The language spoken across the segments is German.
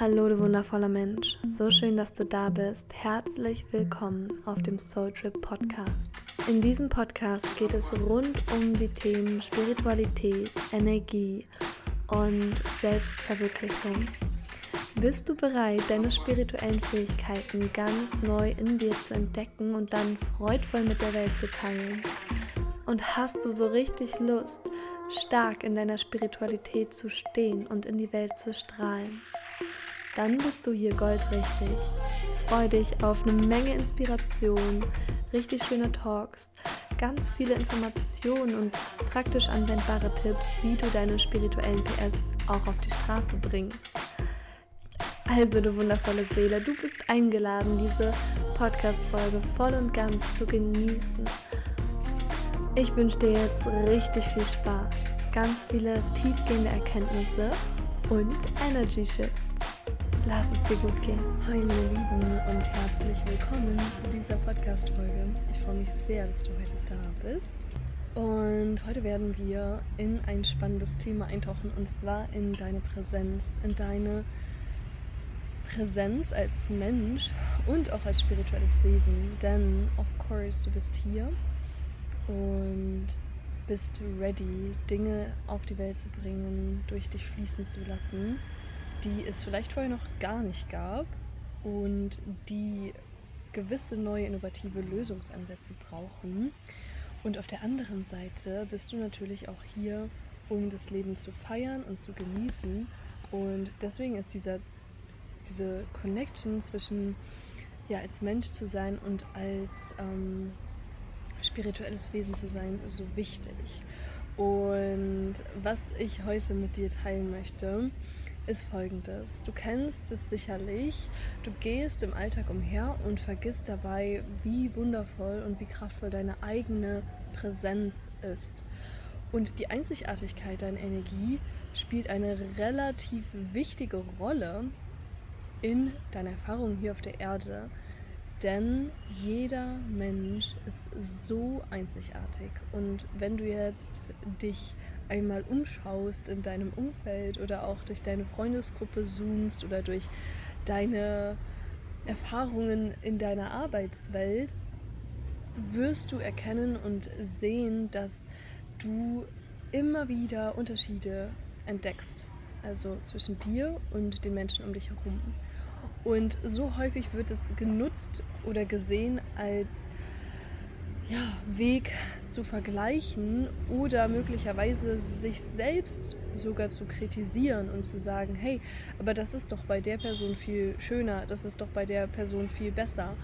Hallo, du wundervoller Mensch. So schön, dass du da bist. Herzlich willkommen auf dem Soul Trip Podcast. In diesem Podcast geht es rund um die Themen Spiritualität, Energie und Selbstverwirklichung. Bist du bereit, deine spirituellen Fähigkeiten ganz neu in dir zu entdecken und dann freudvoll mit der Welt zu teilen? Und hast du so richtig Lust, stark in deiner Spiritualität zu stehen und in die Welt zu strahlen? Dann bist du hier goldrichtig. Freue dich auf eine Menge Inspiration, richtig schöne Talks, ganz viele Informationen und praktisch anwendbare Tipps, wie du deine spirituellen PS auch auf die Straße bringst. Also, du wundervolle Seele, du bist eingeladen, diese Podcast-Folge voll und ganz zu genießen. Ich wünsche dir jetzt richtig viel Spaß, ganz viele tiefgehende Erkenntnisse und Energy Shifts. Lass es dir gut gehen. Hi meine Lieben und herzlich willkommen zu dieser Podcast-Folge. Ich freue mich sehr, dass du heute da bist. Und heute werden wir in ein spannendes Thema eintauchen und zwar in deine Präsenz, in deine Präsenz als Mensch und auch als spirituelles Wesen. Denn, of course, du bist hier und bist ready, Dinge auf die Welt zu bringen, durch dich fließen zu lassen die es vielleicht vorher noch gar nicht gab und die gewisse neue innovative Lösungsansätze brauchen. Und auf der anderen Seite bist du natürlich auch hier, um das Leben zu feiern und zu genießen. Und deswegen ist dieser, diese Connection zwischen ja, als Mensch zu sein und als ähm, spirituelles Wesen zu sein so wichtig. Und was ich heute mit dir teilen möchte, ist folgendes. Du kennst es sicherlich. Du gehst im Alltag umher und vergisst dabei, wie wundervoll und wie kraftvoll deine eigene Präsenz ist. Und die Einzigartigkeit deiner Energie spielt eine relativ wichtige Rolle in deiner Erfahrung hier auf der Erde. Denn jeder Mensch ist so einzigartig. Und wenn du jetzt dich einmal umschaust in deinem Umfeld oder auch durch deine Freundesgruppe zoomst oder durch deine Erfahrungen in deiner Arbeitswelt, wirst du erkennen und sehen, dass du immer wieder Unterschiede entdeckst. Also zwischen dir und den Menschen um dich herum. Und so häufig wird es genutzt oder gesehen als ja, Weg zu vergleichen oder möglicherweise sich selbst sogar zu kritisieren und zu sagen, hey, aber das ist doch bei der Person viel schöner, das ist doch bei der Person viel besser.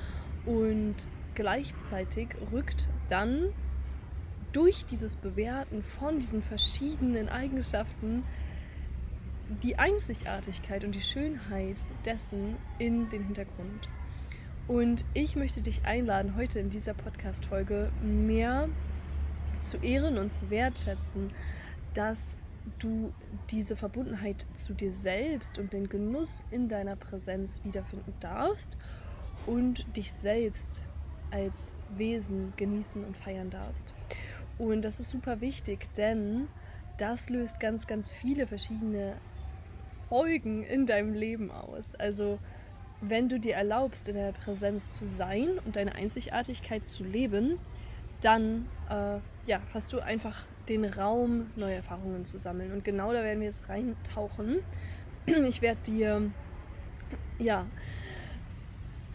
Und gleichzeitig rückt dann durch dieses Bewerten von diesen verschiedenen Eigenschaften die Einzigartigkeit und die Schönheit dessen in den Hintergrund. Und ich möchte dich einladen, heute in dieser Podcast-Folge mehr zu ehren und zu wertschätzen, dass du diese Verbundenheit zu dir selbst und den Genuss in deiner Präsenz wiederfinden darfst und dich selbst als Wesen genießen und feiern darfst. Und das ist super wichtig, denn das löst ganz, ganz viele verschiedene Folgen in deinem Leben aus. Also wenn du dir erlaubst, in der Präsenz zu sein und deine Einzigartigkeit zu leben, dann äh, ja, hast du einfach den Raum, neue Erfahrungen zu sammeln. Und genau da werden wir jetzt reintauchen. Ich werde dir ja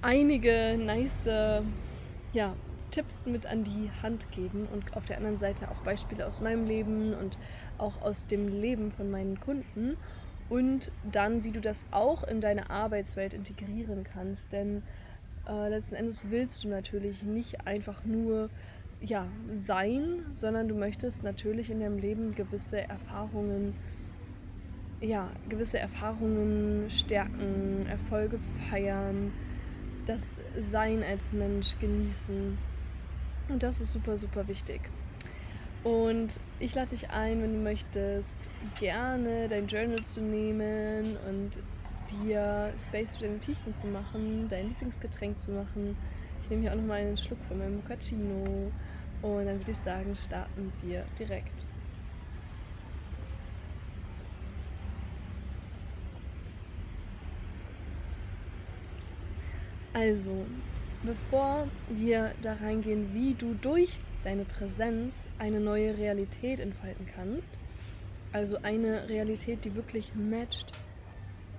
einige nice ja, Tipps mit an die Hand geben und auf der anderen Seite auch Beispiele aus meinem Leben und auch aus dem Leben von meinen Kunden und dann, wie du das auch in deine Arbeitswelt integrieren kannst. Denn äh, letzten Endes willst du natürlich nicht einfach nur ja, sein, sondern du möchtest natürlich in deinem Leben gewisse Erfahrungen, ja, gewisse Erfahrungen stärken, Erfolge feiern, das Sein als Mensch genießen. Und das ist super, super wichtig. Und ich lade dich ein, wenn du möchtest, gerne dein Journal zu nehmen und dir Space für deine Notizen zu machen, dein Lieblingsgetränk zu machen. Ich nehme hier auch nochmal einen Schluck von meinem Mochaccino und dann würde ich sagen, starten wir direkt. Also, bevor wir da reingehen, wie du durch deine Präsenz eine neue Realität entfalten kannst, also eine Realität, die wirklich matcht,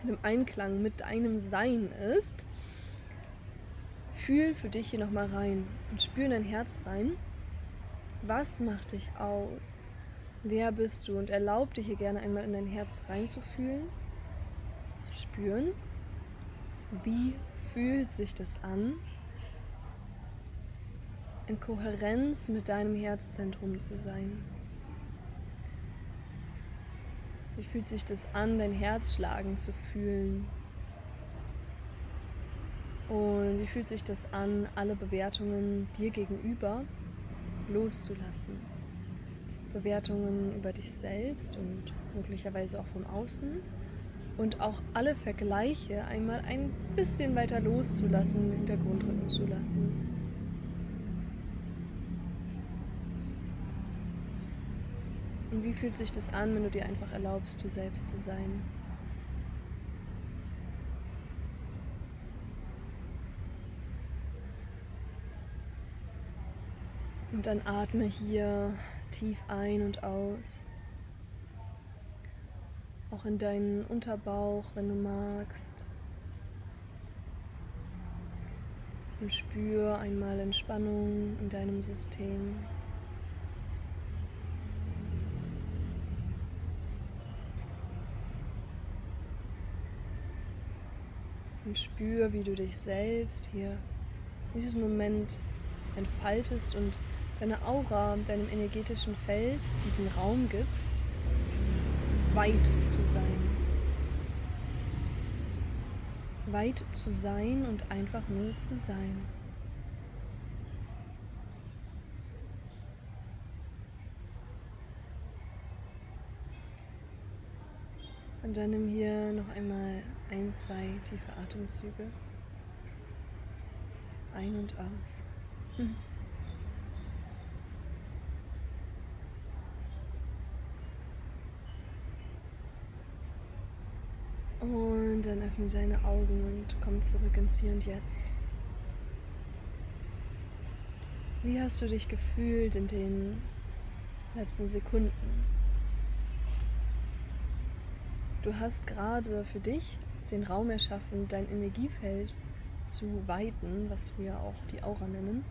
im Einklang mit deinem Sein ist, fühl für dich hier nochmal rein und spür in dein Herz rein. Was macht dich aus? Wer bist du? Und erlaub dir hier gerne einmal in dein Herz reinzufühlen, zu spüren. Wie fühlt sich das an? In Kohärenz mit deinem Herzzentrum zu sein. Wie fühlt sich das an, dein Herz schlagen zu fühlen? Und wie fühlt sich das an, alle Bewertungen dir gegenüber loszulassen? Bewertungen über dich selbst und möglicherweise auch vom Außen. Und auch alle Vergleiche einmal ein bisschen weiter loszulassen, in den Hintergrund rücken zu lassen. Und wie fühlt sich das an, wenn du dir einfach erlaubst, du selbst zu sein? Und dann atme hier tief ein und aus. Auch in deinen Unterbauch, wenn du magst. Und spür einmal Entspannung in deinem System. Und spür, wie du dich selbst hier in diesem Moment entfaltest und deine Aura, deinem energetischen Feld diesen Raum gibst, weit zu sein. Weit zu sein und einfach nur zu sein. Und dann nimm hier noch einmal ein, zwei tiefe Atemzüge. Ein und aus. Hm. Und dann öffne deine Augen und komm zurück ins Hier und Jetzt. Wie hast du dich gefühlt in den letzten Sekunden? Du hast gerade für dich den Raum erschaffen, dein Energiefeld zu weiten, was wir auch die Aura nennen.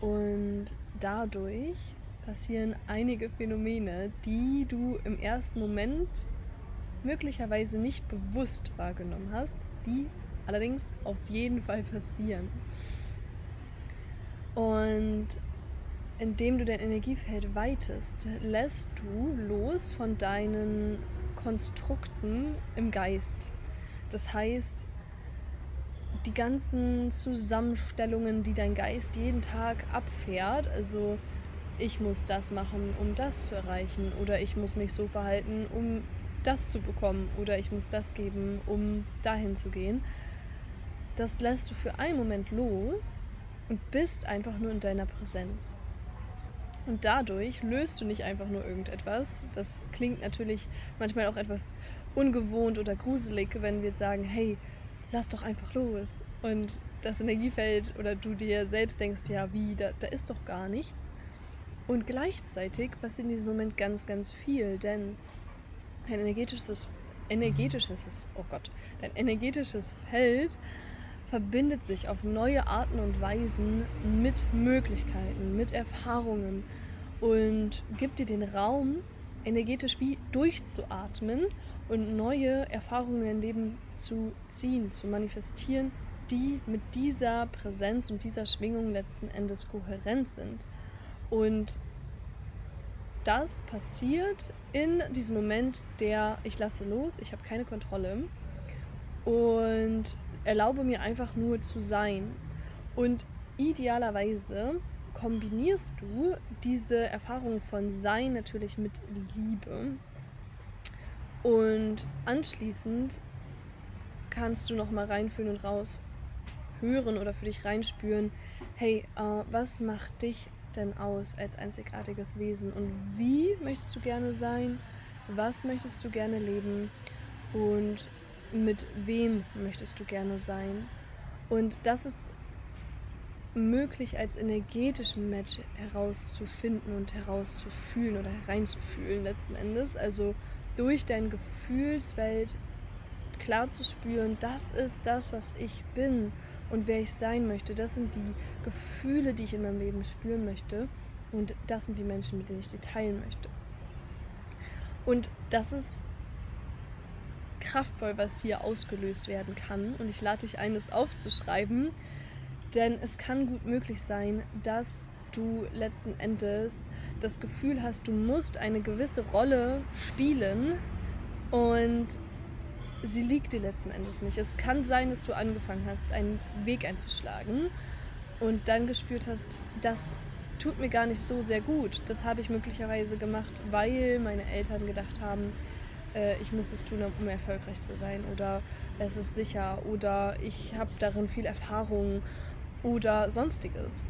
Und dadurch passieren einige Phänomene, die du im ersten Moment möglicherweise nicht bewusst wahrgenommen hast, die allerdings auf jeden Fall passieren. Und indem du dein Energiefeld weitest, lässt du los von deinen Konstrukten im Geist. Das heißt, die ganzen Zusammenstellungen, die dein Geist jeden Tag abfährt, also ich muss das machen, um das zu erreichen, oder ich muss mich so verhalten, um das zu bekommen, oder ich muss das geben, um dahin zu gehen, das lässt du für einen Moment los und bist einfach nur in deiner Präsenz. Und dadurch löst du nicht einfach nur irgendetwas. Das klingt natürlich manchmal auch etwas ungewohnt oder gruselig, wenn wir jetzt sagen, hey, lass doch einfach los. Und das Energiefeld oder du dir selbst denkst, ja, wie, da, da ist doch gar nichts. Und gleichzeitig passiert in diesem Moment ganz, ganz viel, denn dein energetisches, energetisches, oh Gott, dein energetisches Feld verbindet sich auf neue Arten und Weisen mit Möglichkeiten, mit Erfahrungen und gibt dir den Raum, energetisch wie durchzuatmen und neue Erfahrungen in dein Leben zu ziehen, zu manifestieren, die mit dieser Präsenz und dieser Schwingung letzten Endes kohärent sind. Und das passiert in diesem Moment der ich lasse los, ich habe keine Kontrolle und erlaube mir einfach nur zu sein. Und idealerweise kombinierst du diese Erfahrung von Sein natürlich mit Liebe. Und anschließend kannst du noch mal reinfühlen und raus hören oder für dich reinspüren, hey, äh, was macht dich denn aus als einzigartiges Wesen und wie möchtest du gerne sein? Was möchtest du gerne leben? Und mit wem möchtest du gerne sein? Und das ist möglich als energetischen Match herauszufinden und herauszufühlen oder hereinzufühlen letzten Endes. Also durch deine Gefühlswelt klar zu spüren, das ist das, was ich bin und wer ich sein möchte. Das sind die Gefühle, die ich in meinem Leben spüren möchte und das sind die Menschen, mit denen ich die teilen möchte. Und das ist kraftvoll, was hier ausgelöst werden kann. Und ich lade dich ein, das aufzuschreiben, denn es kann gut möglich sein, dass du letzten Endes das Gefühl hast, du musst eine gewisse Rolle spielen und sie liegt dir letzten Endes nicht. Es kann sein, dass du angefangen hast, einen Weg einzuschlagen und dann gespürt hast, das tut mir gar nicht so sehr gut. Das habe ich möglicherweise gemacht, weil meine Eltern gedacht haben, äh, ich muss es tun, um erfolgreich zu sein oder es ist sicher oder ich habe darin viel Erfahrung oder sonstiges.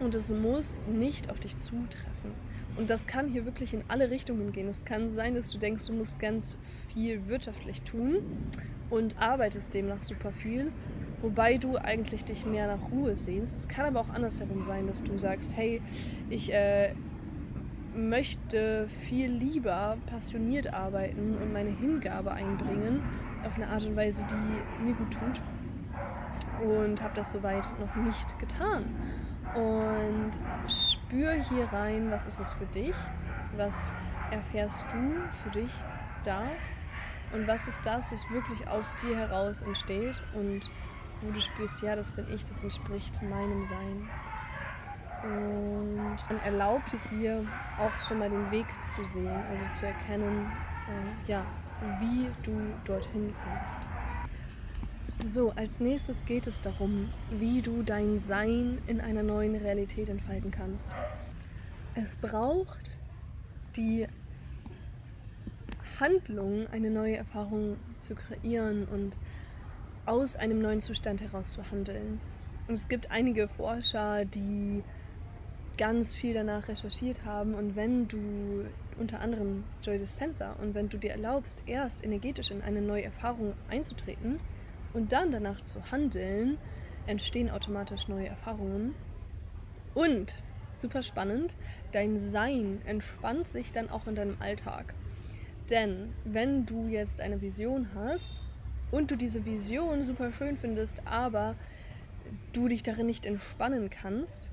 Und es muss nicht auf dich zutreffen. Und das kann hier wirklich in alle Richtungen gehen. Es kann sein, dass du denkst, du musst ganz viel wirtschaftlich tun und arbeitest demnach super viel, wobei du eigentlich dich mehr nach Ruhe sehnst. Es kann aber auch andersherum sein, dass du sagst, hey, ich äh, möchte viel lieber passioniert arbeiten und meine Hingabe einbringen auf eine Art und Weise, die mir gut tut und habe das soweit noch nicht getan. Und spür hier rein, was ist das für dich? Was erfährst du für dich da? Und was ist das, was wirklich aus dir heraus entsteht und wo du spürst, ja, das bin ich, das entspricht meinem Sein. Und dann erlaub dir hier auch schon mal den Weg zu sehen, also zu erkennen, äh, ja, wie du dorthin kommst. So, als nächstes geht es darum, wie du dein Sein in einer neuen Realität entfalten kannst. Es braucht die Handlung, eine neue Erfahrung zu kreieren und aus einem neuen Zustand heraus zu handeln. Und es gibt einige Forscher, die ganz viel danach recherchiert haben. Und wenn du unter anderem Joy Dispenza und wenn du dir erlaubst, erst energetisch in eine neue Erfahrung einzutreten, und dann danach zu handeln, entstehen automatisch neue Erfahrungen. Und, super spannend, dein Sein entspannt sich dann auch in deinem Alltag. Denn wenn du jetzt eine Vision hast und du diese Vision super schön findest, aber du dich darin nicht entspannen kannst,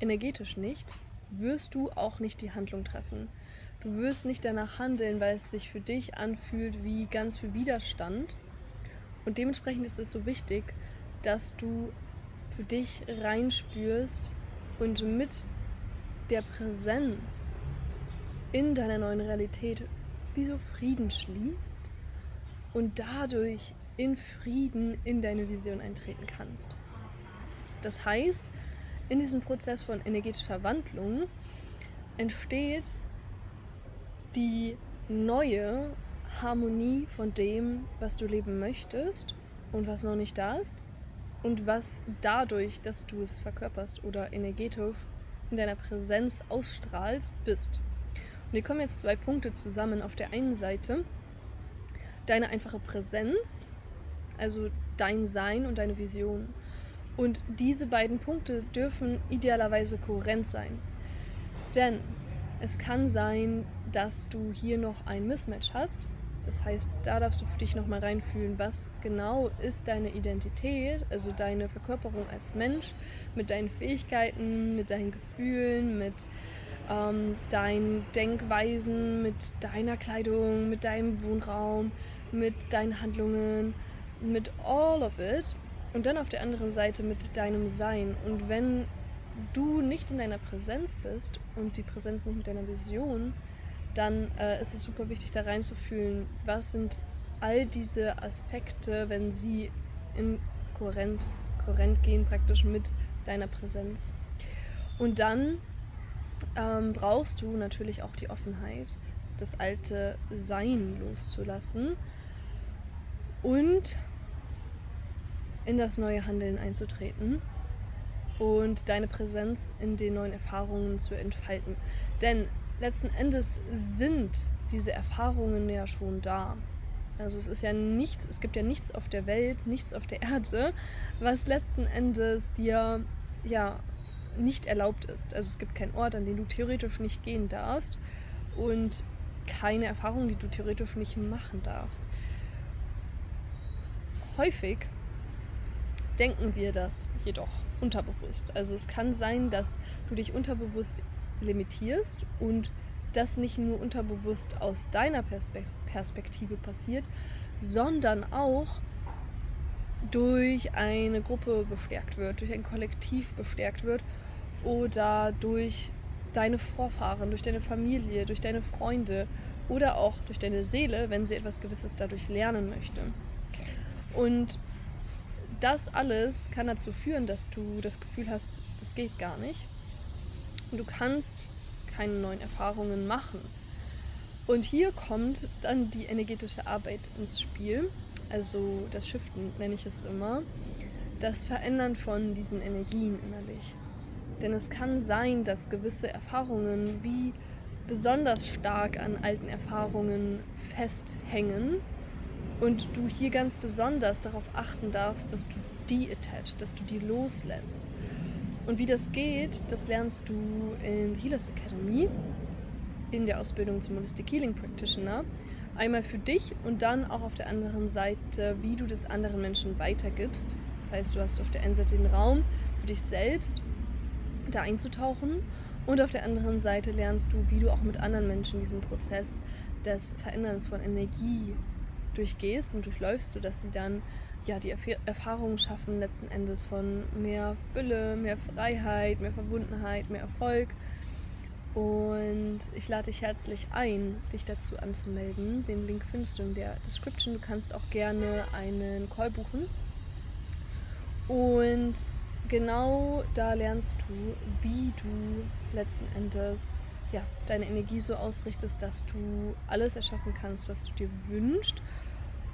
energetisch nicht, wirst du auch nicht die Handlung treffen. Du wirst nicht danach handeln, weil es sich für dich anfühlt wie ganz viel Widerstand und dementsprechend ist es so wichtig, dass du für dich reinspürst und mit der Präsenz in deiner neuen Realität wie so Frieden schließt und dadurch in Frieden in deine Vision eintreten kannst. Das heißt, in diesem Prozess von energetischer Wandlung entsteht die neue Harmonie von dem, was du leben möchtest und was noch nicht da ist und was dadurch, dass du es verkörperst oder energetisch in deiner Präsenz ausstrahlst, bist. Und hier kommen jetzt zwei Punkte zusammen. Auf der einen Seite deine einfache Präsenz, also dein Sein und deine Vision. Und diese beiden Punkte dürfen idealerweise kohärent sein. Denn es kann sein, dass du hier noch ein Mismatch hast das heißt, da darfst du für dich nochmal reinfühlen, was genau ist deine Identität, also deine Verkörperung als Mensch, mit deinen Fähigkeiten, mit deinen Gefühlen, mit ähm, deinen Denkweisen, mit deiner Kleidung, mit deinem Wohnraum, mit deinen Handlungen, mit all of it. Und dann auf der anderen Seite mit deinem Sein. Und wenn du nicht in deiner Präsenz bist und die Präsenz nicht mit deiner Vision, dann äh, ist es super wichtig, da reinzufühlen, was sind all diese Aspekte, wenn sie in kohärent, kohärent gehen, praktisch mit deiner Präsenz. Und dann ähm, brauchst du natürlich auch die Offenheit, das alte Sein loszulassen und in das neue Handeln einzutreten und deine Präsenz in den neuen Erfahrungen zu entfalten. Denn letzten Endes sind diese Erfahrungen ja schon da. Also es ist ja nichts, es gibt ja nichts auf der Welt, nichts auf der Erde, was letzten Endes dir ja nicht erlaubt ist. Also es gibt keinen Ort, an den du theoretisch nicht gehen darfst und keine Erfahrung, die du theoretisch nicht machen darfst. Häufig denken wir das jedoch unterbewusst. Also es kann sein, dass du dich unterbewusst limitierst und das nicht nur unterbewusst aus deiner Perspektive passiert, sondern auch durch eine Gruppe bestärkt wird, durch ein Kollektiv bestärkt wird oder durch deine Vorfahren, durch deine Familie, durch deine Freunde oder auch durch deine Seele, wenn sie etwas Gewisses dadurch lernen möchte. Und das alles kann dazu führen, dass du das Gefühl hast, das geht gar nicht. Und du kannst keine neuen Erfahrungen machen. Und hier kommt dann die energetische Arbeit ins Spiel, also das Shiften nenne ich es immer, das Verändern von diesen Energien innerlich. Denn es kann sein, dass gewisse Erfahrungen wie besonders stark an alten Erfahrungen festhängen und du hier ganz besonders darauf achten darfst, dass du die attached, dass du die loslässt. Und wie das geht, das lernst du in Healers Academy, in der Ausbildung zum Holistic Healing Practitioner. Einmal für dich und dann auch auf der anderen Seite, wie du das anderen Menschen weitergibst. Das heißt, du hast auf der einen Seite den Raum für dich selbst da einzutauchen und auf der anderen Seite lernst du, wie du auch mit anderen Menschen diesen Prozess des Veränderns von Energie durchgehst und durchläufst, sodass sie dann ja die Erfahrungen schaffen letzten Endes von mehr Fülle, mehr Freiheit, mehr Verbundenheit, mehr Erfolg. Und ich lade dich herzlich ein, dich dazu anzumelden. Den Link findest du in der Description. Du kannst auch gerne einen Call buchen. Und genau da lernst du, wie du letzten Endes ja, deine Energie so ausrichtest, dass du alles erschaffen kannst, was du dir wünschst.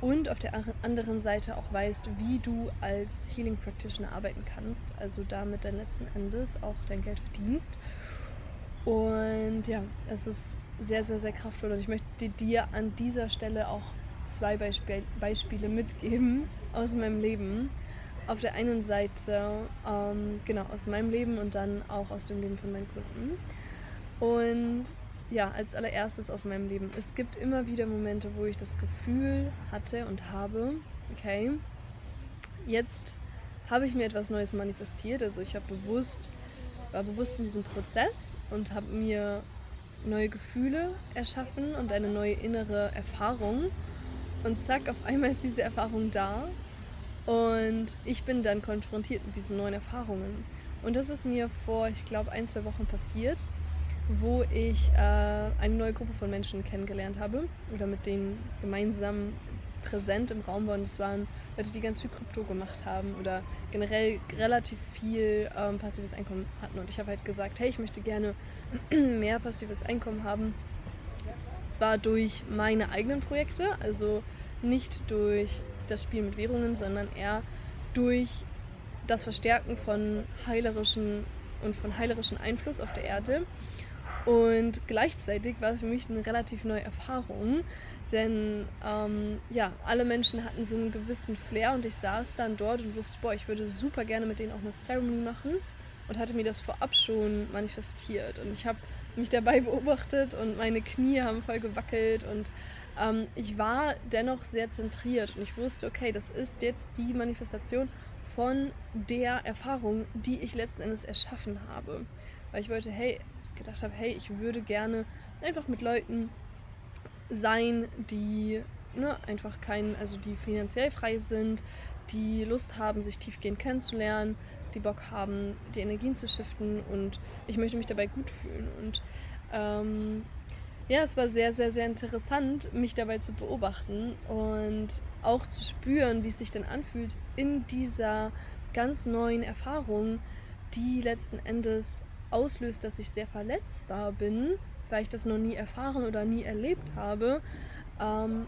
Und auf der anderen Seite auch weißt, wie du als Healing Practitioner arbeiten kannst. Also damit dann letzten Endes auch dein Geld verdienst. Und ja, es ist sehr, sehr, sehr kraftvoll. Und ich möchte dir an dieser Stelle auch zwei Beispiel Beispiele mitgeben aus meinem Leben auf der einen Seite ähm, genau aus meinem Leben und dann auch aus dem Leben von meinen Kunden. Und ja, als allererstes aus meinem Leben. Es gibt immer wieder Momente, wo ich das Gefühl hatte und habe, okay, jetzt habe ich mir etwas Neues manifestiert. Also ich habe bewusst, war bewusst in diesem Prozess und habe mir neue Gefühle erschaffen und eine neue innere Erfahrung. Und zack, auf einmal ist diese Erfahrung da und ich bin dann konfrontiert mit diesen neuen Erfahrungen. Und das ist mir vor, ich glaube, ein, zwei Wochen passiert, wo ich äh, eine neue Gruppe von Menschen kennengelernt habe oder mit denen gemeinsam präsent im Raum waren. Das waren Leute, die ganz viel Krypto gemacht haben oder generell relativ viel ähm, passives Einkommen hatten. Und ich habe halt gesagt, hey, ich möchte gerne mehr passives Einkommen haben. Zwar durch meine eigenen Projekte, also nicht durch das Spiel mit Währungen, sondern eher durch das Verstärken von heilerischen und von heilerischem Einfluss auf der Erde. Und gleichzeitig war für mich eine relativ neue Erfahrung, denn ähm, ja, alle Menschen hatten so einen gewissen Flair und ich saß dann dort und wusste, boah, ich würde super gerne mit denen auch eine Ceremony machen und hatte mir das vorab schon manifestiert. Und ich habe mich dabei beobachtet und meine Knie haben voll gewackelt und ähm, ich war dennoch sehr zentriert und ich wusste, okay, das ist jetzt die Manifestation von der Erfahrung, die ich letzten Endes erschaffen habe. Weil ich wollte, hey, gedacht habe, hey, ich würde gerne einfach mit Leuten sein, die ne, einfach kein, also die finanziell frei sind, die Lust haben, sich tiefgehend kennenzulernen, die Bock haben, die Energien zu shiften und ich möchte mich dabei gut fühlen. Und ähm, ja, es war sehr, sehr, sehr interessant, mich dabei zu beobachten und auch zu spüren, wie es sich dann anfühlt in dieser ganz neuen Erfahrung, die letzten Endes auslöst, dass ich sehr verletzbar bin, weil ich das noch nie erfahren oder nie erlebt habe, ähm,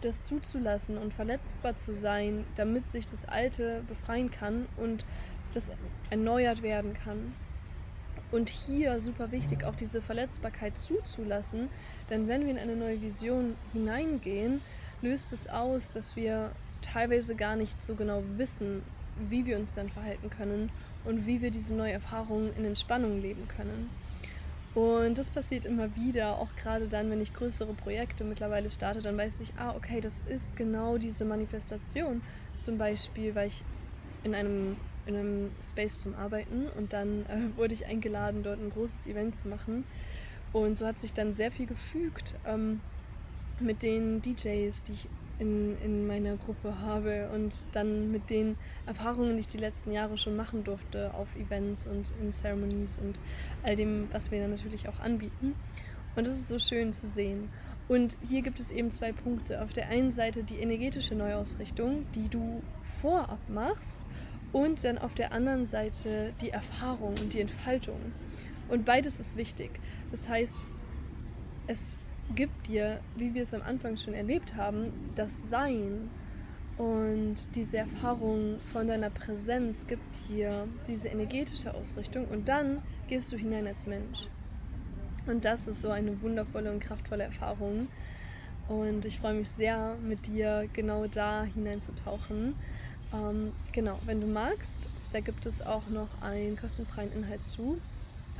das zuzulassen und verletzbar zu sein, damit sich das Alte befreien kann und das erneuert werden kann. Und hier super wichtig, auch diese Verletzbarkeit zuzulassen, denn wenn wir in eine neue Vision hineingehen, löst es aus, dass wir teilweise gar nicht so genau wissen, wie wir uns dann verhalten können und wie wir diese neue Erfahrung in Entspannung leben können. Und das passiert immer wieder, auch gerade dann, wenn ich größere Projekte mittlerweile starte, dann weiß ich, ah, okay, das ist genau diese Manifestation. Zum Beispiel, weil ich in einem, in einem Space zum Arbeiten und dann äh, wurde ich eingeladen, dort ein großes Event zu machen. Und so hat sich dann sehr viel gefügt ähm, mit den DJs, die ich in, in meiner Gruppe habe und dann mit den Erfahrungen, die ich die letzten Jahre schon machen durfte auf Events und in Ceremonies und all dem, was wir dann natürlich auch anbieten. Und das ist so schön zu sehen. Und hier gibt es eben zwei Punkte. Auf der einen Seite die energetische Neuausrichtung, die du vorab machst, und dann auf der anderen Seite die Erfahrung und die Entfaltung. Und beides ist wichtig. Das heißt, es gibt dir, wie wir es am Anfang schon erlebt haben, das Sein und diese Erfahrung von deiner Präsenz gibt dir diese energetische Ausrichtung und dann gehst du hinein als Mensch. Und das ist so eine wundervolle und kraftvolle Erfahrung. Und ich freue mich sehr, mit dir genau da hineinzutauchen. Ähm, genau, wenn du magst, da gibt es auch noch einen kostenfreien Inhalt zu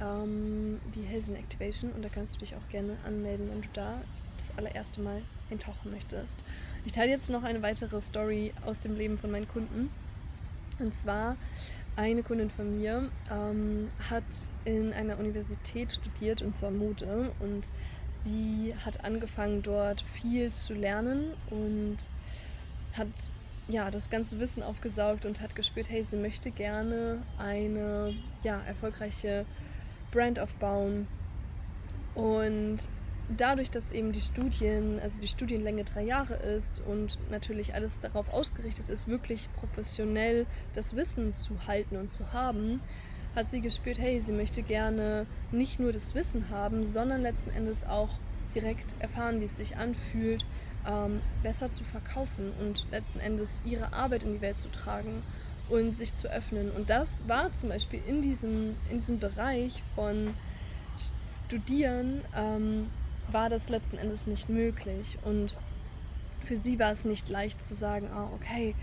ähm, die Helsen Activation und da kannst du dich auch gerne anmelden, wenn du da das allererste Mal eintauchen möchtest. Ich teile jetzt noch eine weitere Story aus dem Leben von meinen Kunden. Und zwar eine Kundin von mir ähm, hat in einer Universität studiert und zwar Mode und sie hat angefangen dort viel zu lernen und hat ja das ganze Wissen aufgesaugt und hat gespürt, hey, sie möchte gerne eine ja erfolgreiche Brand aufbauen. Und dadurch, dass eben die Studien, also die Studienlänge drei Jahre ist und natürlich alles darauf ausgerichtet ist, wirklich professionell das Wissen zu halten und zu haben, hat sie gespürt, hey, sie möchte gerne nicht nur das Wissen haben, sondern letzten Endes auch direkt erfahren, wie es sich anfühlt, ähm, besser zu verkaufen und letzten Endes ihre Arbeit in die Welt zu tragen und sich zu öffnen. Und das war zum Beispiel in diesem, in diesem Bereich von Studieren, ähm, war das letzten Endes nicht möglich. Und für sie war es nicht leicht zu sagen, ah, okay,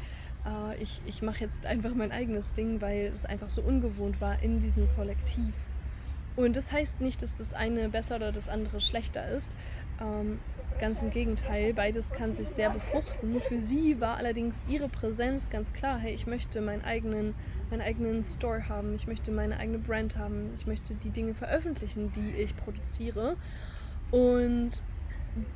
äh, ich, ich mache jetzt einfach mein eigenes Ding, weil es einfach so ungewohnt war in diesem Kollektiv. Und das heißt nicht, dass das eine besser oder das andere schlechter ist. Ähm, Ganz im Gegenteil, beides kann sich sehr befruchten. Für sie war allerdings ihre Präsenz ganz klar, hey, ich möchte meinen eigenen, meinen eigenen Store haben, ich möchte meine eigene Brand haben, ich möchte die Dinge veröffentlichen, die ich produziere. Und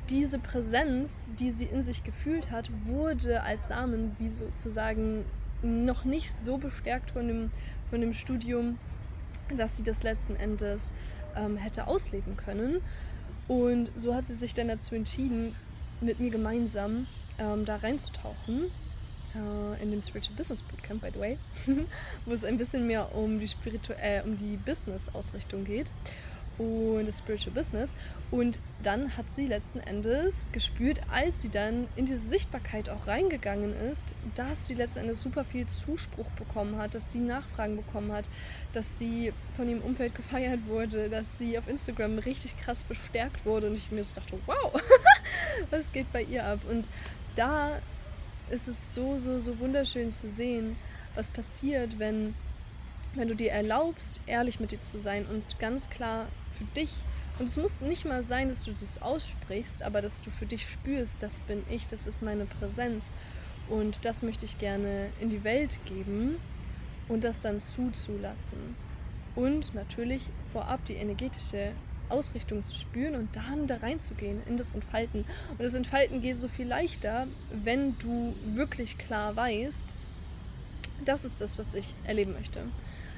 diese Präsenz, die sie in sich gefühlt hat, wurde als Samen, wie sozusagen, noch nicht so bestärkt von dem, von dem Studium, dass sie das letzten Endes ähm, hätte ausleben können. Und so hat sie sich dann dazu entschieden, mit mir gemeinsam ähm, da reinzutauchen. Äh, in dem Spiritual Business Bootcamp, by the way, wo es ein bisschen mehr um die, äh, um die Business-Ausrichtung geht und das Spiritual Business. Und dann hat sie letzten Endes gespürt, als sie dann in diese Sichtbarkeit auch reingegangen ist, dass sie letzten Endes super viel Zuspruch bekommen hat, dass sie Nachfragen bekommen hat, dass sie von ihrem Umfeld gefeiert wurde, dass sie auf Instagram richtig krass bestärkt wurde und ich mir so dachte, wow, was geht bei ihr ab? Und da ist es so, so, so wunderschön zu sehen, was passiert, wenn, wenn du dir erlaubst, ehrlich mit dir zu sein und ganz klar für dich. Und es muss nicht mal sein, dass du das aussprichst, aber dass du für dich spürst, das bin ich, das ist meine Präsenz. Und das möchte ich gerne in die Welt geben und das dann zuzulassen. Und natürlich vorab die energetische Ausrichtung zu spüren und dann da reinzugehen in das Entfalten. Und das Entfalten geht so viel leichter, wenn du wirklich klar weißt, das ist das, was ich erleben möchte.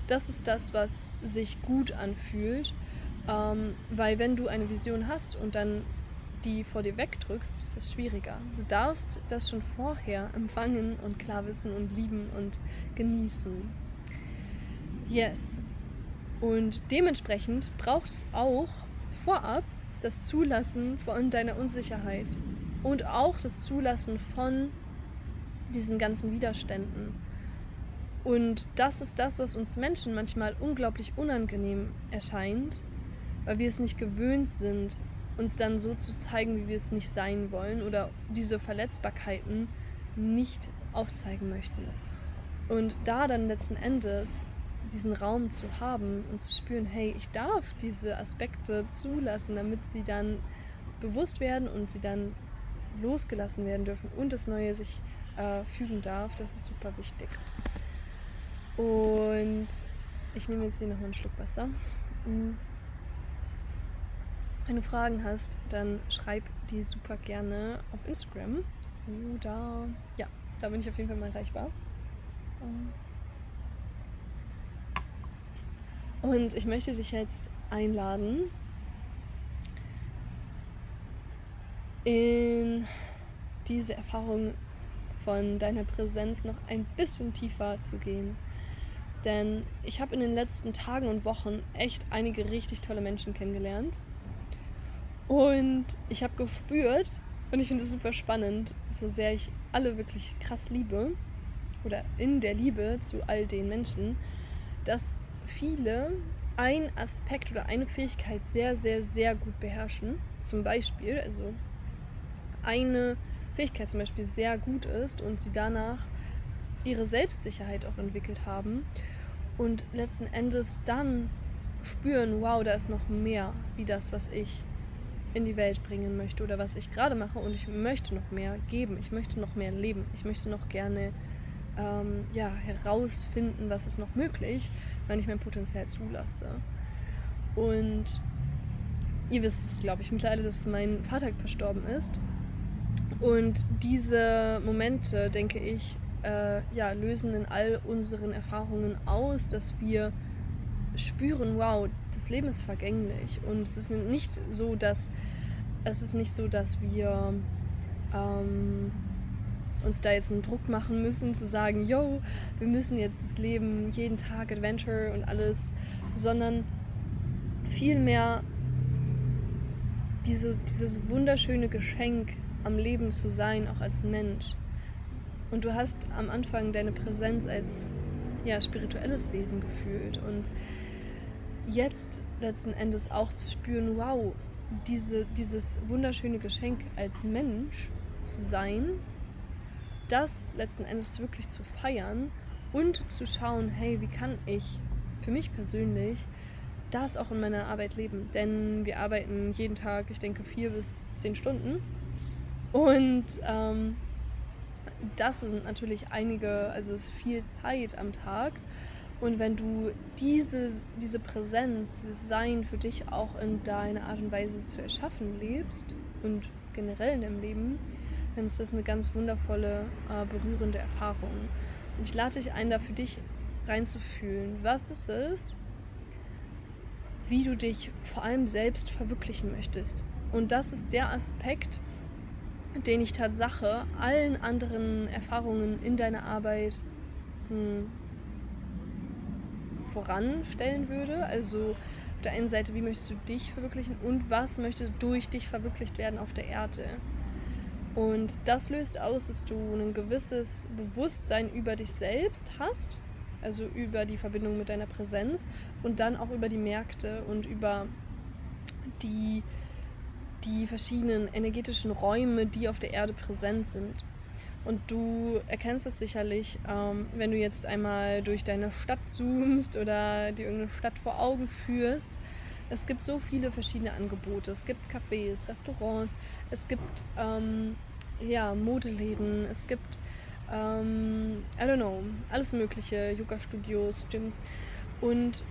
Das ist das, was sich gut anfühlt ähm, weil wenn du eine Vision hast und dann die vor dir wegdrückst, ist es schwieriger. Du darfst das schon vorher empfangen und klar wissen und lieben und genießen. Yes. Und dementsprechend braucht es auch vorab das Zulassen von deiner Unsicherheit und auch das Zulassen von diesen ganzen Widerständen. Und das ist das, was uns Menschen manchmal unglaublich unangenehm erscheint, weil wir es nicht gewöhnt sind, uns dann so zu zeigen, wie wir es nicht sein wollen oder diese Verletzbarkeiten nicht aufzeigen möchten. Und da dann letzten Endes diesen Raum zu haben und zu spüren, hey, ich darf diese Aspekte zulassen, damit sie dann bewusst werden und sie dann losgelassen werden dürfen und das Neue sich äh, fügen darf, das ist super wichtig. Und ich nehme jetzt hier nochmal einen Schluck Wasser. Mhm. Wenn du Fragen hast, dann schreib die super gerne auf Instagram. Oder ja, da bin ich auf jeden Fall mal erreichbar. Und ich möchte dich jetzt einladen, in diese Erfahrung von deiner Präsenz noch ein bisschen tiefer zu gehen. Denn ich habe in den letzten Tagen und Wochen echt einige richtig tolle Menschen kennengelernt. Und ich habe gespürt, und ich finde es super spannend, so sehr ich alle wirklich krass liebe, oder in der Liebe zu all den Menschen, dass viele ein Aspekt oder eine Fähigkeit sehr, sehr, sehr gut beherrschen. Zum Beispiel, also eine Fähigkeit zum Beispiel sehr gut ist und sie danach ihre Selbstsicherheit auch entwickelt haben und letzten Endes dann spüren, wow, da ist noch mehr wie das, was ich in die Welt bringen möchte oder was ich gerade mache und ich möchte noch mehr geben, ich möchte noch mehr leben, ich möchte noch gerne ähm, ja, herausfinden, was ist noch möglich, wenn ich mein Potenzial zulasse. Und ihr wisst es, glaube ich, mittlerweile, dass mein Vater verstorben ist. Und diese Momente, denke ich, äh, ja, lösen in all unseren Erfahrungen aus, dass wir spüren, wow, das Leben ist vergänglich. Und es ist nicht so, dass es ist nicht so, dass wir ähm, uns da jetzt einen Druck machen müssen, zu sagen, yo, wir müssen jetzt das Leben jeden Tag Adventure und alles, sondern vielmehr diese, dieses wunderschöne Geschenk am Leben zu sein, auch als Mensch. Und du hast am Anfang deine Präsenz als ja, spirituelles Wesen gefühlt und jetzt letzten Endes auch zu spüren, wow, diese, dieses wunderschöne Geschenk als Mensch zu sein das letzten Endes wirklich zu feiern und zu schauen, hey, wie kann ich für mich persönlich das auch in meiner Arbeit leben? Denn wir arbeiten jeden Tag, ich denke, vier bis zehn Stunden. Und ähm, das sind natürlich einige, also ist viel Zeit am Tag. Und wenn du diese, diese Präsenz, dieses Sein für dich auch in deiner Art und Weise zu erschaffen lebst und generell in deinem Leben, dann ist das eine ganz wundervolle, äh, berührende Erfahrung. Und ich lade dich ein, da für dich reinzufühlen, was es ist, wie du dich vor allem selbst verwirklichen möchtest. Und das ist der Aspekt, den ich Tatsache allen anderen Erfahrungen in deiner Arbeit hm, voranstellen würde. Also auf der einen Seite, wie möchtest du dich verwirklichen und was möchte durch dich verwirklicht werden auf der Erde. Und das löst aus, dass du ein gewisses Bewusstsein über dich selbst hast, also über die Verbindung mit deiner Präsenz und dann auch über die Märkte und über die, die verschiedenen energetischen Räume, die auf der Erde präsent sind. Und du erkennst das sicherlich, ähm, wenn du jetzt einmal durch deine Stadt zoomst oder dir irgendeine Stadt vor Augen führst. Es gibt so viele verschiedene Angebote. Es gibt Cafés, Restaurants, es gibt ähm, ja, Modeläden, es gibt, ähm, I don't know, alles Mögliche, Yoga-Studios, Gyms. Und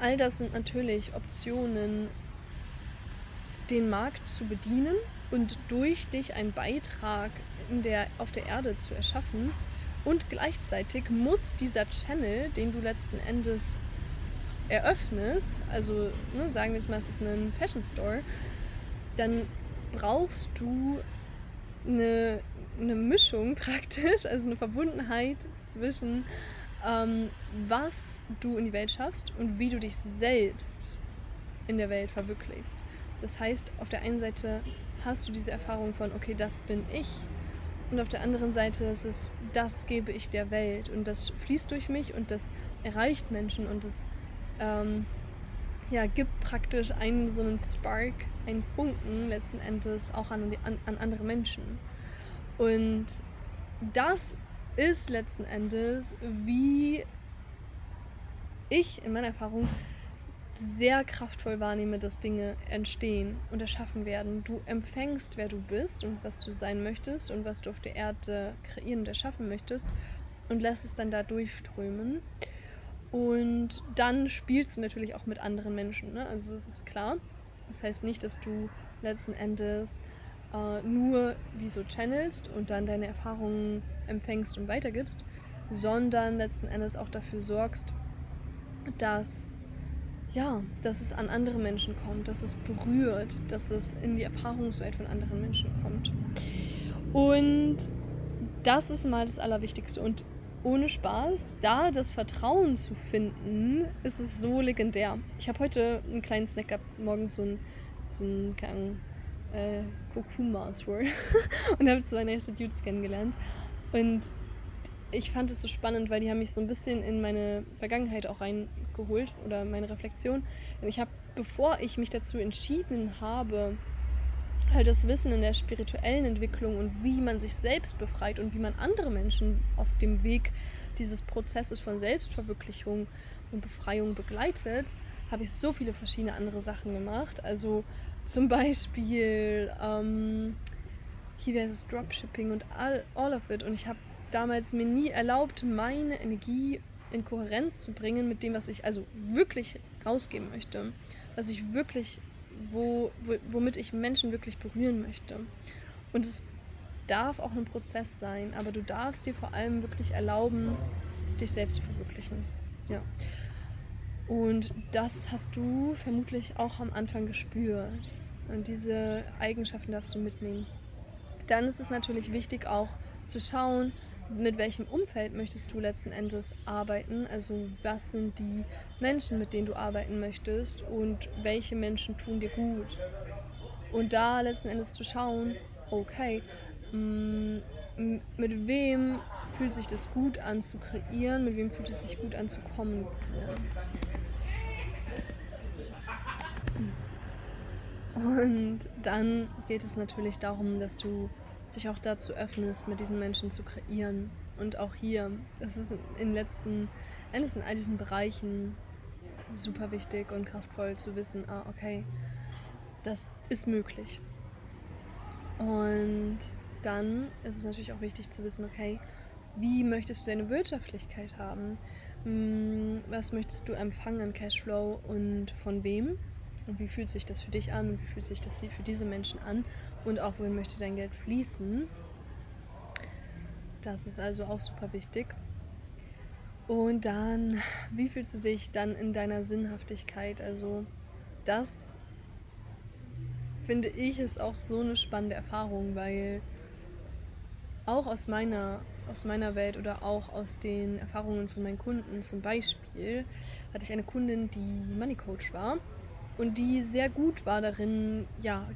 all das sind natürlich Optionen, den Markt zu bedienen und durch dich einen Beitrag in der, auf der Erde zu erschaffen. Und gleichzeitig muss dieser Channel, den du letzten Endes eröffnest, also ne, sagen wir jetzt mal, es ist ein Fashion Store, dann brauchst du eine, eine Mischung praktisch, also eine Verbundenheit zwischen ähm, was du in die Welt schaffst und wie du dich selbst in der Welt verwirklichst. Das heißt, auf der einen Seite hast du diese Erfahrung von, okay, das bin ich. Und auf der anderen Seite ist es, das gebe ich der Welt. Und das fließt durch mich und das erreicht Menschen und das ähm, ja, gibt praktisch einen so einen Spark einen Funken letzten Endes auch an, an, an andere Menschen. Und das ist letzten Endes, wie ich in meiner Erfahrung sehr kraftvoll wahrnehme, dass Dinge entstehen und erschaffen werden. Du empfängst, wer du bist und was du sein möchtest und was du auf der Erde kreieren und erschaffen möchtest und lässt es dann da durchströmen. Und dann spielst du natürlich auch mit anderen Menschen. Ne? Also das ist klar. Das heißt nicht, dass du letzten Endes äh, nur wie so channelst und dann deine Erfahrungen empfängst und weitergibst, sondern letzten Endes auch dafür sorgst, dass ja, dass es an andere Menschen kommt, dass es berührt, dass es in die Erfahrungswelt von anderen Menschen kommt. Und das ist mal das Allerwichtigste. Und ohne Spaß, da das Vertrauen zu finden, ist es so legendär. Ich habe heute einen kleinen Snack gehabt, morgens so ein, so ein keine äh, Kurkuma Swirl und habe zwei nächste Dudes kennengelernt. Und ich fand es so spannend, weil die haben mich so ein bisschen in meine Vergangenheit auch reingeholt oder meine Reflexion. Und ich habe, bevor ich mich dazu entschieden habe, halt das Wissen in der spirituellen Entwicklung und wie man sich selbst befreit und wie man andere Menschen auf dem Weg dieses Prozesses von Selbstverwirklichung und Befreiung begleitet, habe ich so viele verschiedene andere Sachen gemacht. Also zum Beispiel ähm, hier wäre es Dropshipping und all, all of it. Und ich habe damals mir nie erlaubt, meine Energie in Kohärenz zu bringen mit dem, was ich also wirklich rausgeben möchte. Was ich wirklich, wo, womit ich Menschen wirklich berühren möchte. Und es darf auch ein Prozess sein, aber du darfst dir vor allem wirklich erlauben, dich selbst zu verwirklichen. Ja. Und das hast du vermutlich auch am Anfang gespürt. Und diese Eigenschaften darfst du mitnehmen. Dann ist es natürlich wichtig auch zu schauen, mit welchem Umfeld möchtest du letzten Endes arbeiten? Also was sind die Menschen, mit denen du arbeiten möchtest und welche Menschen tun dir gut? Und da letzten Endes zu schauen, okay, mm, mit wem fühlt sich das gut an zu kreieren, mit wem fühlt es sich gut an zu kommunizieren. Und dann geht es natürlich darum, dass du dich auch dazu öffnest, mit diesen Menschen zu kreieren. Und auch hier, das ist in letzten Endes in all diesen Bereichen super wichtig und kraftvoll zu wissen, ah, okay, das ist möglich. Und dann ist es natürlich auch wichtig zu wissen, okay, wie möchtest du deine Wirtschaftlichkeit haben? Hm, was möchtest du empfangen an Cashflow und von wem? Und wie fühlt sich das für dich an? Wie fühlt sich das für diese Menschen an? Und auch, wohin möchte dein Geld fließen? Das ist also auch super wichtig. Und dann, wie fühlst du dich dann in deiner Sinnhaftigkeit? Also, das finde ich ist auch so eine spannende Erfahrung, weil auch aus meiner, aus meiner Welt oder auch aus den Erfahrungen von meinen Kunden zum Beispiel hatte ich eine Kundin, die Money Coach war und die sehr gut war darin, ja,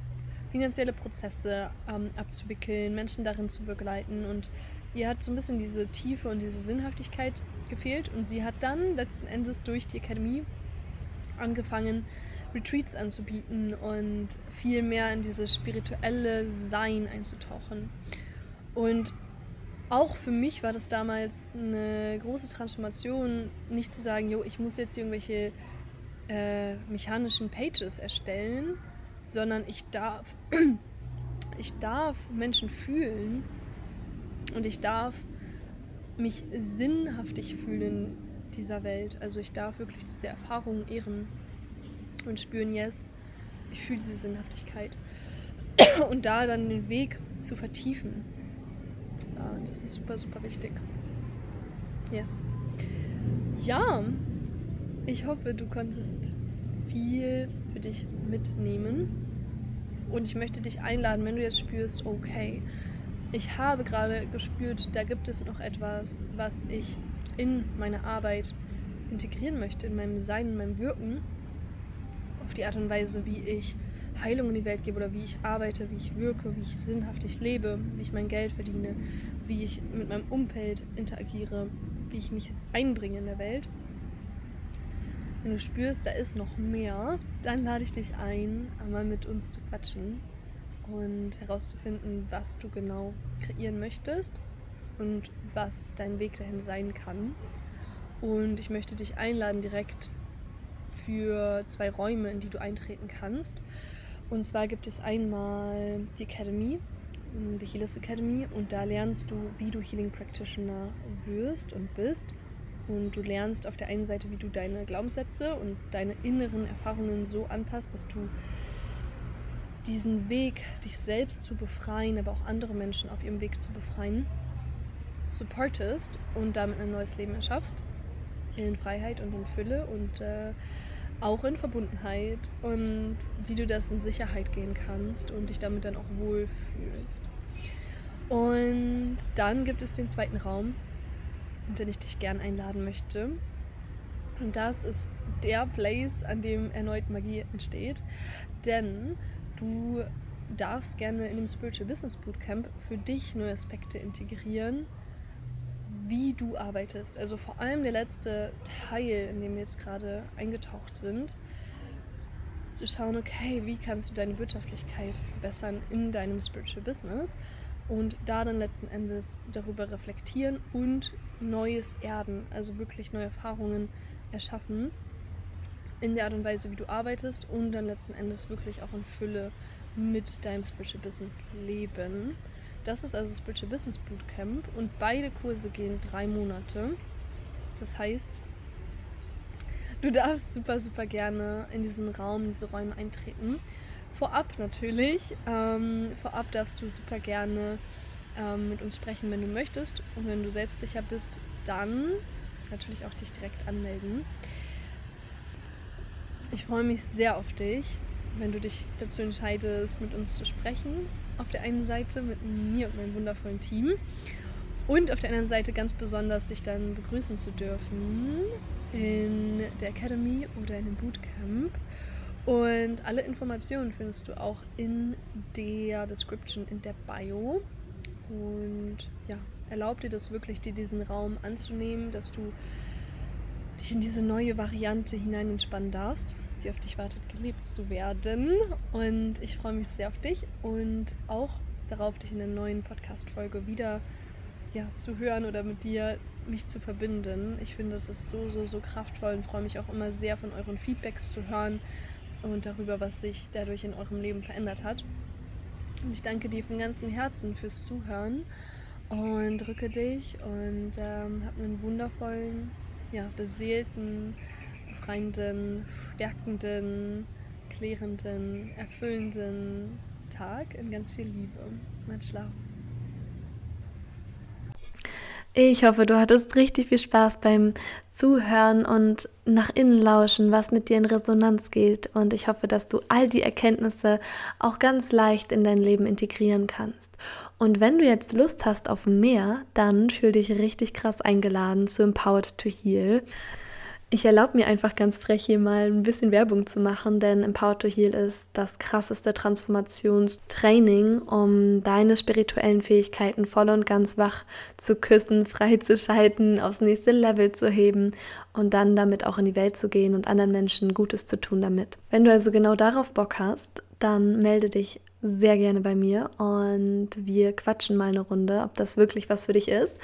finanzielle Prozesse ähm, abzuwickeln, Menschen darin zu begleiten und ihr hat so ein bisschen diese Tiefe und diese Sinnhaftigkeit gefehlt und sie hat dann letzten Endes durch die Akademie angefangen, Retreats anzubieten und viel mehr in dieses spirituelle Sein einzutauchen. Und auch für mich war das damals eine große Transformation, nicht zu sagen, jo, ich muss jetzt irgendwelche äh, mechanischen Pages erstellen, sondern ich darf, ich darf Menschen fühlen und ich darf mich sinnhaftig fühlen dieser Welt. Also ich darf wirklich diese Erfahrungen ehren und spüren, yes, ich fühle diese Sinnhaftigkeit. Und da dann den Weg zu vertiefen, das ist super, super wichtig. Yes. Ja, ich hoffe, du konntest viel für dich mitnehmen. Und ich möchte dich einladen, wenn du jetzt spürst, okay, ich habe gerade gespürt, da gibt es noch etwas, was ich in meine Arbeit integrieren möchte, in meinem Sein, in meinem Wirken, auf die Art und Weise, wie ich Heilung in die Welt gebe oder wie ich arbeite, wie ich wirke, wie ich sinnhaftig lebe, wie ich mein Geld verdiene, wie ich mit meinem Umfeld interagiere, wie ich mich einbringe in der Welt Wenn du spürst, da ist noch mehr, dann lade ich dich ein, einmal mit uns zu quatschen und herauszufinden, was du genau kreieren möchtest und was dein Weg dahin sein kann. Und ich möchte dich einladen direkt für zwei Räume, in die du eintreten kannst. Und zwar gibt es einmal die Academy, die Healers Academy, und da lernst du, wie du Healing Practitioner wirst und bist. Und du lernst auf der einen Seite, wie du deine Glaubenssätze und deine inneren Erfahrungen so anpasst, dass du diesen Weg, dich selbst zu befreien, aber auch andere Menschen auf ihrem Weg zu befreien, supportest und damit ein neues Leben erschaffst. In Freiheit und in Fülle und äh, auch in Verbundenheit und wie du das in Sicherheit gehen kannst und dich damit dann auch wohlfühlst. Und dann gibt es den zweiten Raum, den ich dich gern einladen möchte. Und das ist der Place, an dem erneut Magie entsteht. Denn du darfst gerne in dem Spiritual Business Bootcamp für dich neue Aspekte integrieren, wie du arbeitest. Also vor allem der letzte Teil, in dem wir jetzt gerade eingetaucht sind, zu schauen, okay, wie kannst du deine Wirtschaftlichkeit verbessern in deinem Spiritual Business und da dann letzten Endes darüber reflektieren und Neues erden, also wirklich neue Erfahrungen erschaffen in der Art und Weise, wie du arbeitest und dann letzten Endes wirklich auch in Fülle mit deinem Spiritual Business leben. Das ist also Spiritual Business Bootcamp und beide Kurse gehen drei Monate. Das heißt, du darfst super, super gerne in diesen Raum, diese Räume eintreten. Vorab natürlich. Ähm, vorab darfst du super gerne ähm, mit uns sprechen, wenn du möchtest. Und wenn du selbstsicher bist, dann natürlich auch dich direkt anmelden. Ich freue mich sehr auf dich, wenn du dich dazu entscheidest, mit uns zu sprechen auf der einen Seite mit mir und meinem wundervollen Team und auf der anderen Seite ganz besonders dich dann begrüßen zu dürfen in der Academy oder in dem Bootcamp. Und alle Informationen findest du auch in der Description, in der Bio. Und ja, erlaub dir das wirklich, dir diesen Raum anzunehmen, dass du dich in diese neue Variante hinein entspannen darfst die auf dich wartet, geliebt zu werden. Und ich freue mich sehr auf dich und auch darauf, dich in der neuen Podcast-Folge wieder ja, zu hören oder mit dir mich zu verbinden. Ich finde, das ist so, so, so kraftvoll und freue mich auch immer sehr von euren Feedbacks zu hören und darüber, was sich dadurch in eurem Leben verändert hat. Und ich danke dir von ganzem Herzen fürs Zuhören und drücke dich und ähm, hab einen wundervollen, ja, beseelten, befreienden, stärkenden, klärenden, erfüllenden Tag in ganz viel Liebe. Much love. Ich hoffe, du hattest richtig viel Spaß beim Zuhören und nach innen lauschen, was mit dir in Resonanz geht. Und ich hoffe, dass du all die Erkenntnisse auch ganz leicht in dein Leben integrieren kannst. Und wenn du jetzt Lust hast auf mehr, dann fühl dich richtig krass eingeladen zu Empowered to Heal. Ich erlaube mir einfach ganz frech hier mal ein bisschen Werbung zu machen, denn Empower to Heal ist das krasseste Transformationstraining, um deine spirituellen Fähigkeiten voll und ganz wach zu küssen, freizuschalten, aufs nächste Level zu heben und dann damit auch in die Welt zu gehen und anderen Menschen Gutes zu tun damit. Wenn du also genau darauf Bock hast, dann melde dich sehr gerne bei mir und wir quatschen mal eine Runde, ob das wirklich was für dich ist.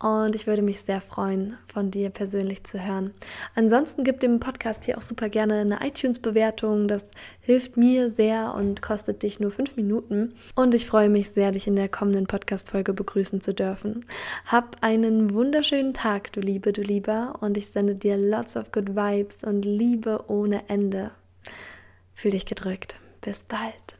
Und ich würde mich sehr freuen, von dir persönlich zu hören. Ansonsten gib dem Podcast hier auch super gerne eine iTunes-Bewertung. Das hilft mir sehr und kostet dich nur fünf Minuten. Und ich freue mich sehr, dich in der kommenden Podcast-Folge begrüßen zu dürfen. Hab einen wunderschönen Tag, du Liebe, du Lieber. Und ich sende dir lots of good vibes und Liebe ohne Ende. Fühl dich gedrückt. Bis bald.